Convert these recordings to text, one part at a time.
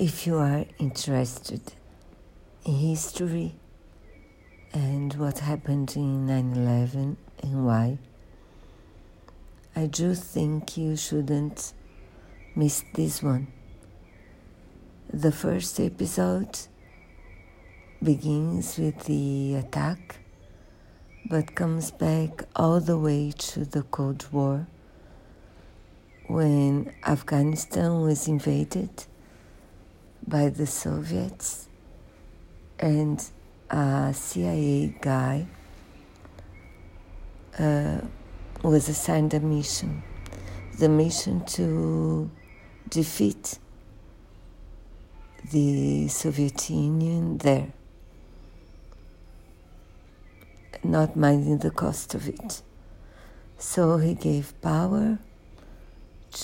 If you are interested in history and what happened in 9 11 and why, I do think you shouldn't miss this one. The first episode begins with the attack but comes back all the way to the Cold War when Afghanistan was invaded by the Soviets and a CIA guy uh, was assigned a mission the mission to defeat the Soviet Union there, not minding the cost of it. So he gave power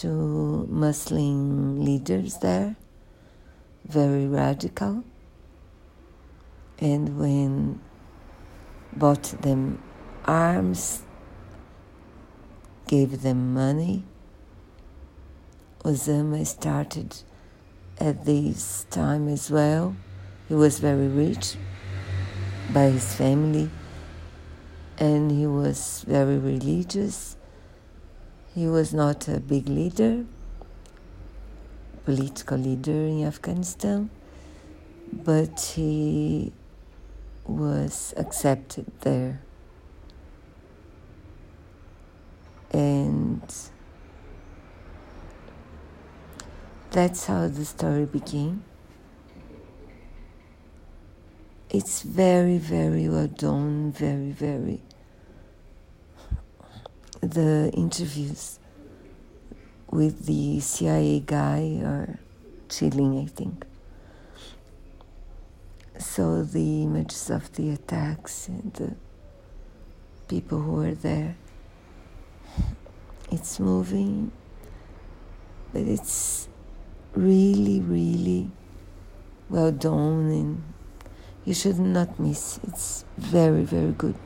to Muslim leaders there very radical. And when bought them arms, gave them money, Osama started at this time as well. He was very rich by his family and he was very religious. He was not a big leader, political leader in Afghanistan, but he was accepted there. And that's how the story began. It's very, very well done, very, very. The interviews with the CIA guy or chilling, I think. So the images of the attacks and the people who were there, it's moving, but it's really, really well done and you should not miss. It's very, very good.